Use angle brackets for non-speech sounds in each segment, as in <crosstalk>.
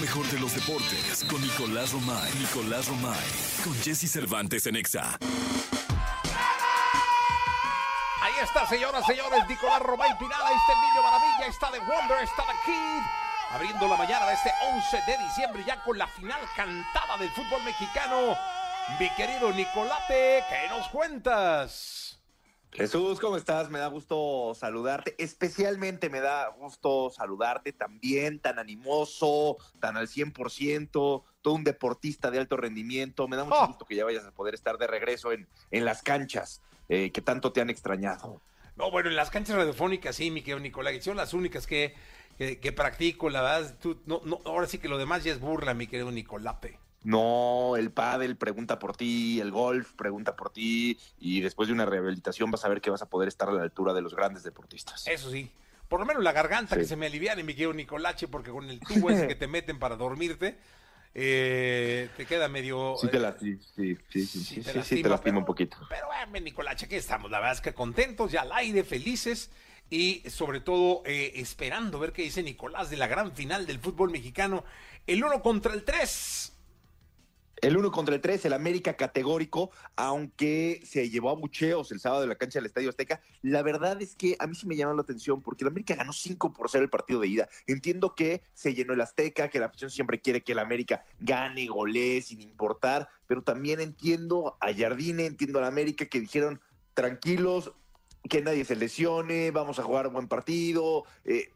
mejor de los deportes con Nicolás Romay. Nicolás Romay. Con Jesse Cervantes en Exa. Ahí está, señoras, señores. Nicolás Romay Pinal. Ahí está el niño maravilla. Está de Wonder. Está de Kid. Abriendo la mañana de este 11 de diciembre. Ya con la final cantada del fútbol mexicano. Mi querido Nicolate, ¿qué nos cuentas? Jesús, ¿cómo estás? Me da gusto saludarte. Especialmente me da gusto saludarte también, tan animoso, tan al 100%, todo un deportista de alto rendimiento. Me da mucho Oh. gusto que ya vayas a poder estar de regreso en, en las canchas eh, que tanto te han extrañado. No, bueno, en las canchas radiofónicas sí, mi querido Nicolás, que son las únicas que, que, que practico, la verdad. Tú, no, no, ahora sí que lo demás ya es burla, mi querido Nicolape. No, el pádel pregunta por ti, el golf pregunta por ti y después de una rehabilitación vas a ver que vas a poder estar a la altura de los grandes deportistas. Eso sí. Por lo menos la garganta Sí. que se me aliviane, mi querido Nicolache, porque con el tubo ese que te <laughs> meten para dormirte, eh, te queda medio... Sí te eh, la, sí, sí, sí, te lastima, te lastima pero- un poquito. Pero bueno, Nicolache, aquí estamos. La verdad es que contentos, ya al aire, felices y sobre todo eh, esperando ver qué dice Nicolás de la gran final del fútbol mexicano. El uno contra el tres. El uno contra el tres, el América categórico, aunque se llevó a bucheos el sábado en la cancha del Estadio Azteca. La verdad es que a mí sí me llamó la atención porque el América ganó 5 por 0 el partido de ida. Entiendo que se llenó el Azteca, que la afición siempre quiere que el América gane, golee, sin importar, pero también entiendo a Jardine, entiendo al América que dijeron tranquilos, que nadie se lesione, vamos a jugar un buen partido. eh,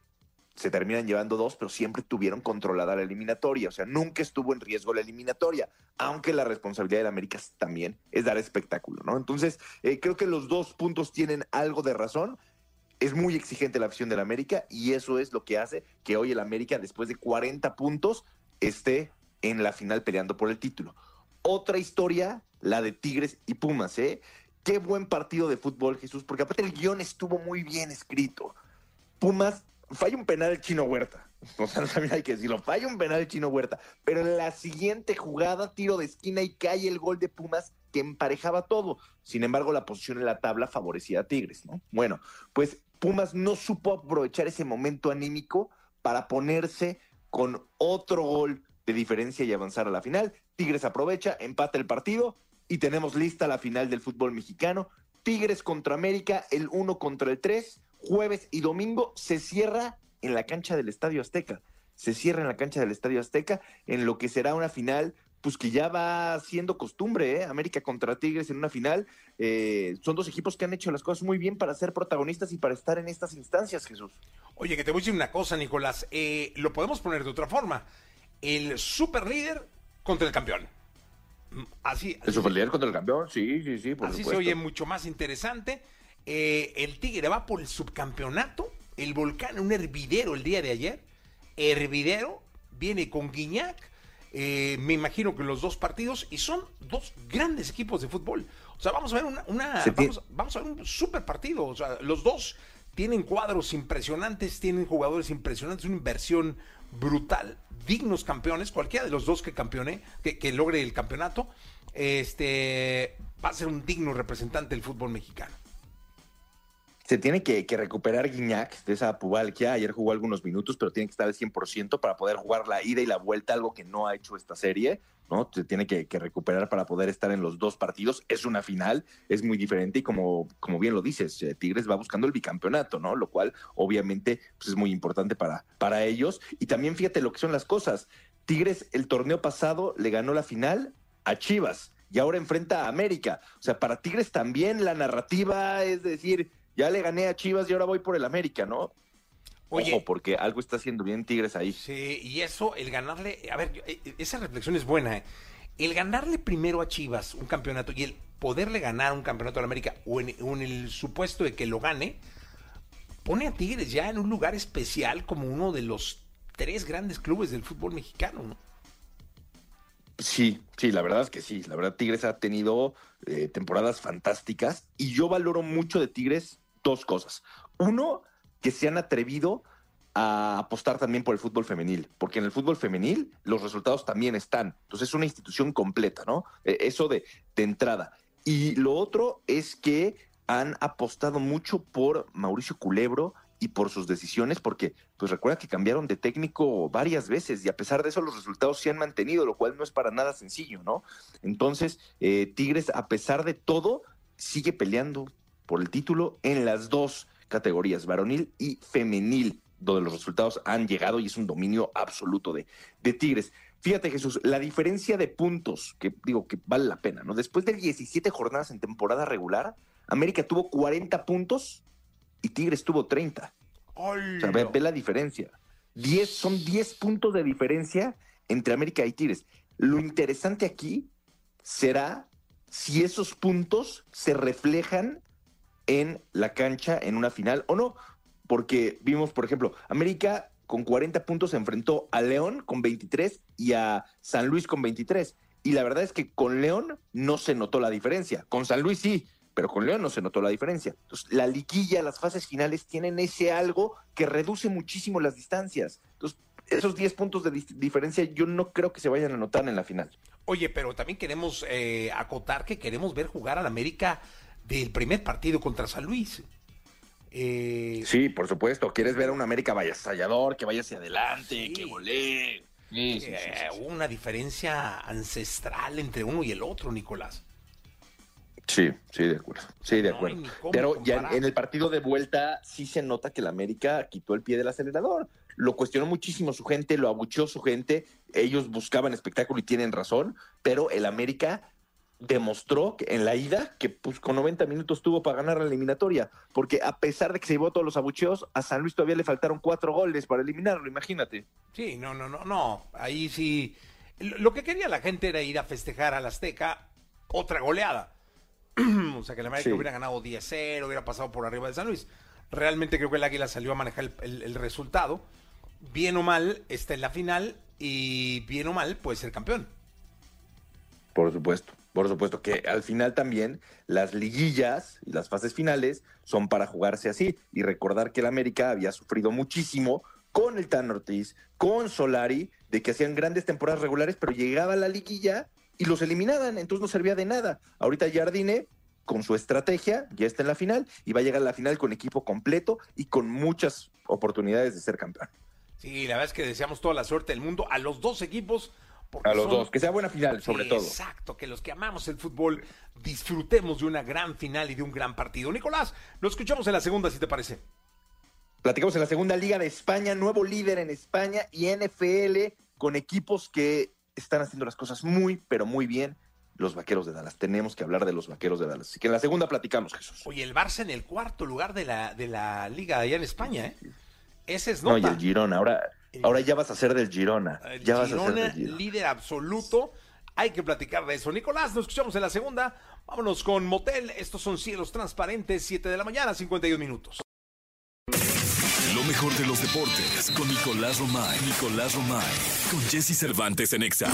se terminan llevando dos, pero siempre tuvieron controlada la eliminatoria. O sea, nunca estuvo en riesgo la eliminatoria, aunque la responsabilidad del América también es dar espectáculo, ¿no? Entonces, eh, creo que los dos puntos tienen algo de razón. Es muy exigente la afición del América y eso es lo que hace que hoy el América, después de 40 puntos, esté en la final peleando por el título. Otra historia, la de Tigres y Pumas, ¿eh? Qué buen partido de fútbol, Jesús, porque aparte el guion estuvo muy bien escrito. Pumas falla un penal el chino Huerta. <laughs> O sea, también hay que decirlo, falla un penal el chino Huerta. Pero en la siguiente jugada, tiro de esquina y cae el gol de Pumas que emparejaba todo. Sin embargo, la posición en la tabla favorecía a Tigres, ¿no? Bueno, pues Pumas no supo aprovechar ese momento anímico para ponerse con otro gol de diferencia y avanzar a la final. Tigres aprovecha, empata el partido y tenemos lista la final del fútbol mexicano. Tigres contra América, el 1 contra el 3, jueves y domingo se cierra en la cancha del Estadio Azteca. Se cierra en la cancha del Estadio Azteca en lo que será una final, pues que ya va siendo costumbre, ¿eh? América contra Tigres en una final. Eh, son dos equipos que han hecho las cosas muy bien para ser protagonistas y para estar en estas instancias, Jesús. Oye, que te voy a decir una cosa, Nicolás. eh, lo podemos poner de otra forma. El super líder contra el campeón. Mm, Así, El superlíder contra el campeón, sí, sí, sí, por así se oye mucho más interesante. Eh, el Tigre va por el subcampeonato. El Volcán, un hervidero el día de ayer. Hervidero, viene con Guiñac. eh, me imagino que los dos partidos. Y son dos grandes equipos de fútbol. O sea, vamos a ver una. una- vamos a ver un super partido. O sea, los dos tienen cuadros impresionantes, tienen jugadores impresionantes, una inversión brutal, dignos campeones, cualquiera de los dos que campeone, que, que logre el campeonato, este va a ser un digno representante del fútbol mexicano. Se tiene que, recuperar Guiñac de esa pubalquia. Ayer jugó algunos minutos, pero tiene que estar al 100% para poder jugar la ida y la vuelta, algo que no ha hecho esta serie. ¿no? Se tiene que, que recuperar para poder estar en los dos partidos. Es una final, es muy diferente y como, como bien lo dices, eh, Tigres va buscando el bicampeonato, ¿no? Lo cual obviamente pues, es muy importante para, para ellos. Y también fíjate lo que son las cosas. Tigres el torneo pasado le ganó la final a Chivas y ahora enfrenta a América. O sea, para Tigres también la narrativa es decir, ya le gané a Chivas y ahora voy por el América, ¿no? Oye, Ojo, porque algo está haciendo bien Tigres ahí. Sí, y eso, el ganarle, a ver, yo- eh, esa reflexión es buena. ¿eh? El ganarle primero a Chivas un campeonato y el poderle ganar un campeonato a la América o en, o en el supuesto de que lo gane, pone a Tigres ya en un lugar especial como uno de los tres grandes clubes del fútbol mexicano, ¿no? Sí, sí, la verdad es que sí. La verdad, Tigres ha tenido eh, temporadas fantásticas y yo valoro mucho de Tigres dos cosas. Uno, que se han atrevido a apostar también por el fútbol femenil, porque en el fútbol femenil los resultados también están. Entonces es una institución completa, ¿no? Eh, eso de, de entrada. Y lo otro es que han apostado mucho por Mauricio Culebro y por sus decisiones, porque pues recuerda que cambiaron de técnico varias veces y a pesar de eso los resultados se han mantenido, lo cual no es para nada sencillo, ¿no? Entonces, eh, Tigres, a pesar de todo, sigue peleando por el título en las dos categorías, varonil y femenil, donde los resultados han llegado y es un dominio absoluto de, de Tigres. Fíjate, Jesús, la diferencia de puntos, que digo que vale la pena, ¿no? Después de 17 jornadas en temporada regular, América tuvo 40 puntos y Tigres tuvo 30. O sea, ve, ve la diferencia. 10, son 10 puntos de diferencia entre América y Tigres. Lo interesante aquí será si esos puntos se reflejan en la cancha en una final o no. Porque vimos, por ejemplo, América con 40 puntos se enfrentó a León con 23 y a San Luis con 23. Y la verdad es que con León no se notó la diferencia. Con San Luis sí, pero con León no se notó la diferencia. Entonces, la liguilla, las fases finales tienen ese algo que reduce muchísimo las distancias. Entonces, esos 10 puntos de diferencia yo no creo que se vayan a notar en la final. Oye, pero también queremos eh, acotar que queremos ver jugar al América del primer partido contra San Luis. Eh, sí, por supuesto. Quieres ver a un América vallastallador, que vaya hacia adelante, que golee. Sí, sí, eh, una diferencia ancestral entre uno y el otro, Nicolás. Sí, sí, de acuerdo. Sí, de acuerdo. Pero ya en, el partido de vuelta sí se nota que el América quitó el pie del acelerador. Lo cuestionó muchísimo su gente, lo abucheó su gente. Ellos buscaban espectáculo y tienen razón, pero el América demostró que en la ida que pues con 90 minutos tuvo para ganar la eliminatoria, porque a pesar de que se llevó todos los abucheos, a San Luis todavía le faltaron cuatro goles para eliminarlo, imagínate. Sí, no, no, no, no, ahí sí. Lo que quería la gente era ir a festejar al Azteca otra goleada. <clears throat> o sea, que el América hubiera ganado 10-0, hubiera pasado por arriba de San Luis. Realmente creo que el Águila salió a manejar el resultado. Bien o mal, está en la final y bien o mal puede ser campeón. Por supuesto. Por supuesto que al final también las liguillas y las fases finales son para jugarse así y recordar que el América había sufrido muchísimo con el Tan Ortiz, con Solari, de que hacían grandes temporadas regulares, pero llegaba la liguilla y los eliminaban, entonces no servía de nada. Ahorita Jardine, con su estrategia, ya está en la final y va a llegar a la final con equipo completo y con muchas oportunidades de ser campeón. Sí, la verdad es que deseamos toda la suerte del mundo a los dos equipos a los dos, que sea buena final, sobre todo. Exacto, que los que amamos el fútbol disfrutemos de una gran final y de un gran partido. Nicolás, lo escuchamos en la segunda, si te parece. Platicamos en la segunda liga de España, nuevo líder en España y NFL con equipos que están haciendo las cosas muy, pero muy bien. Los vaqueros de Dallas. Tenemos que hablar de los vaqueros de Dallas. Así que en la segunda platicamos, Jesús. Oye, el Barça en el cuarto lugar de la, de la liga allá en España, ¿eh? Ese es nota. No, y el Girona. Ahora, Ahora ya vas a ser del Girona. ya vas a ser del Girona, líder absoluto. Hay que platicar de eso. Nicolás, nos escuchamos en la segunda. Vámonos con Motel. Estos son cielos transparentes, 7 de la mañana, 51 minutos. Lo mejor de los deportes con Nicolás Romay. Nicolás Romay. Con Jesse Cervantes en Exa.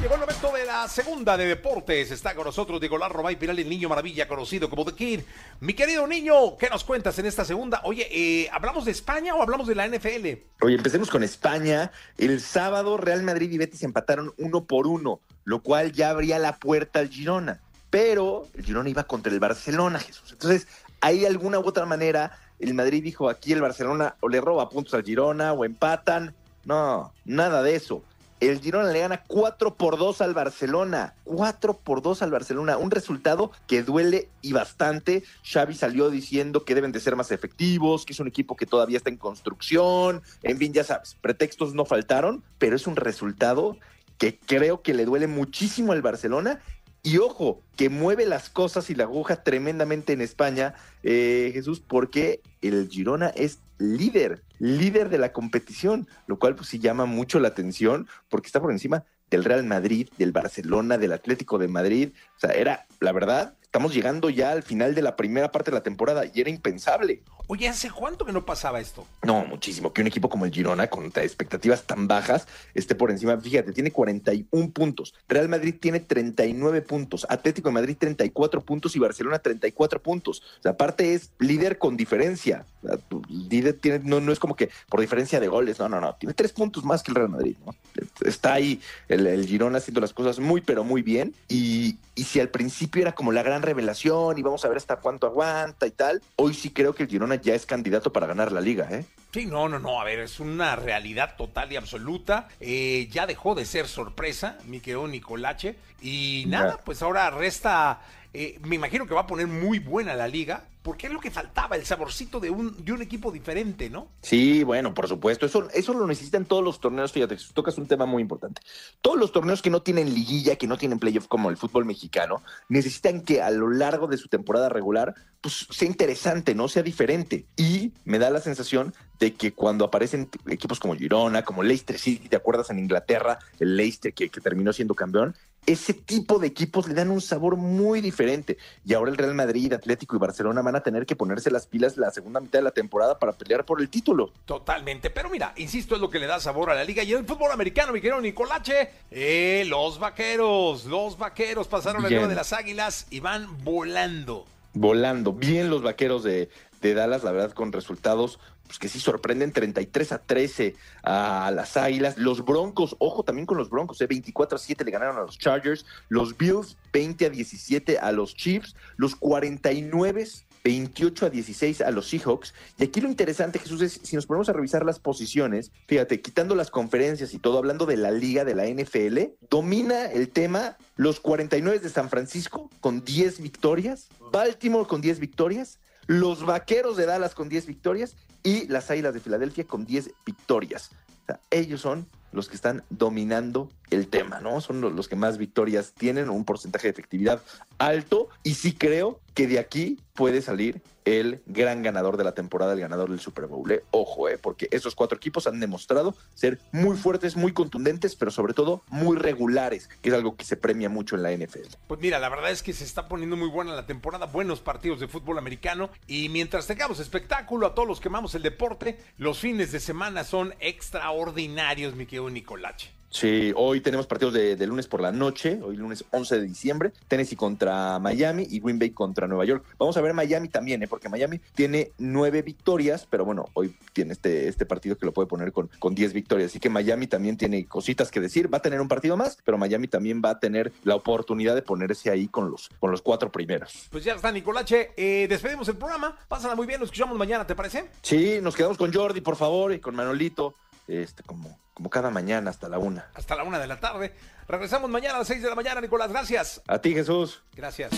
Llegó el momento de la segunda de deportes. Está con nosotros Nicolás Romay Piral, el niño maravilla conocido como The Kid. Mi querido niño, ¿qué nos cuentas en esta segunda? Oye, eh, ¿hablamos de España o hablamos de la NFL? Oye, empecemos con España. El sábado Real Madrid y Betis empataron uno por uno, lo cual ya abría la puerta al Girona. Pero el Girona iba contra el Barcelona, Jesús. Entonces, hay de alguna u otra manera el Madrid dijo aquí el Barcelona o le roba puntos al Girona o empatan. No, nada de eso. El Girona le gana 4 por 2 al Barcelona. 4 por 2 al Barcelona. Un resultado que duele y bastante. Xavi salió diciendo que deben de ser más efectivos, que es un equipo que todavía está en construcción. En fin, ya sabes, pretextos no faltaron, pero es un resultado que creo que le duele muchísimo al Barcelona y ojo, que mueve las cosas y la aguja tremendamente en España, eh, Jesús, porque el Girona es líder, líder de la competición, lo cual pues sí llama mucho la atención porque está por encima del Real Madrid, del Barcelona, del Atlético de Madrid. O sea, era, la verdad, estamos llegando ya al final de la primera parte de la temporada y era impensable. Oye, ¿hace cuánto que no pasaba esto? No, muchísimo. Que un equipo como el Girona, con expectativas tan bajas, esté por encima. Fíjate, tiene 41 puntos. Real Madrid tiene 39 puntos. Atlético de Madrid 34 puntos y Barcelona 34 puntos. O sea, aparte es líder con diferencia. líder tiene, no, no es como que por diferencia de goles. No, no, no. Tiene tres puntos más que el Real Madrid. ¿no? está ahí el, el Girona haciendo las cosas muy, pero muy bien. Y, y si al principio era como la gran revelación y vamos a ver hasta cuánto aguanta y tal, hoy sí creo que el Girona ya es candidato para ganar la liga, ¿eh? Sí, no, no, no, a ver, es una realidad total y absoluta. Eh, ya dejó de ser sorpresa, mi querido Nicolache. Y nada, pues ahora resta, eh, me imagino que va a poner muy buena la liga, porque es lo que faltaba, el saborcito de un, de un equipo diferente, ¿no? Sí, bueno, por supuesto, eso, eso lo necesitan todos los torneos, fíjate, tocas un tema muy importante. Todos los torneos que no tienen liguilla, que no tienen playoff como el fútbol mexicano, necesitan que a lo largo de su temporada regular, pues sea interesante, ¿no? Sea diferente. Y me da la sensación de que cuando aparecen equipos como Girona, como Leicester City, ¿te acuerdas en Inglaterra? El Leicester que, que terminó siendo campeón, ese tipo de equipos le dan un sabor muy diferente. Y ahora el Real Madrid, Atlético y Barcelona van a tener que ponerse las pilas la segunda mitad de la temporada para pelear por el título. Totalmente. Pero mira, insisto, es lo que le da sabor a la liga. Y en el fútbol americano, mi querido Nicolache, eh, los vaqueros, los vaqueros pasaron la liga de las águilas y van volando. Volando. Bien los vaqueros de, de Dallas, la verdad, con resultados pues que sí sorprenden 33 a 13 a las Águilas. Los Broncos, ojo también con los Broncos, eh, 24 a 7 le ganaron a los Chargers. Los Bills 20 a 17 a los Chiefs. Los 49 28 a 16 a los Seahawks. Y aquí lo interesante, Jesús, es si nos ponemos a revisar las posiciones, fíjate, quitando las conferencias y todo, hablando de la liga de la NFL, domina el tema los 49 de San Francisco con 10 victorias, Baltimore con 10 victorias, los Vaqueros de Dallas con 10 victorias y las Águilas de Filadelfia con 10 victorias. O sea, ellos son los que están dominando el tema, ¿no? Son los que más victorias tienen, un porcentaje de efectividad alto y sí creo que de aquí puede salir el gran ganador de la temporada, el ganador del Super Bowl. ¿eh? Ojo, ¿eh? porque esos cuatro equipos han demostrado ser muy fuertes, muy contundentes, pero sobre todo muy regulares, que es algo que se premia mucho en la NFL. Pues mira, la verdad es que se está poniendo muy buena la temporada, buenos partidos de fútbol americano y mientras tengamos espectáculo a todos los que amamos el deporte, los fines de semana son extraordinarios, mi querido Nicolache. Sí, hoy tenemos partidos de, de, lunes por la noche, hoy lunes 11 de diciembre, Tennessee contra Miami y Green Bay contra Nueva York. Vamos a ver Miami también, ¿eh? porque Miami tiene nueve victorias, pero bueno, hoy tiene este, este partido que lo puede poner con, con diez victorias, así que Miami también tiene cositas que decir, va a tener un partido más, pero Miami también va a tener la oportunidad de ponerse ahí con los, con los cuatro primeros. Pues ya está, Nicolache, eh, despedimos el programa, pásala muy bien, nos escuchamos mañana, ¿te parece? Sí, nos quedamos con Jordi, por favor, y con Manolito este, como, como cada mañana hasta la una. Hasta la una de la tarde. Regresamos mañana a las seis de la mañana, Nicolás. Gracias. A ti, Jesús. Gracias.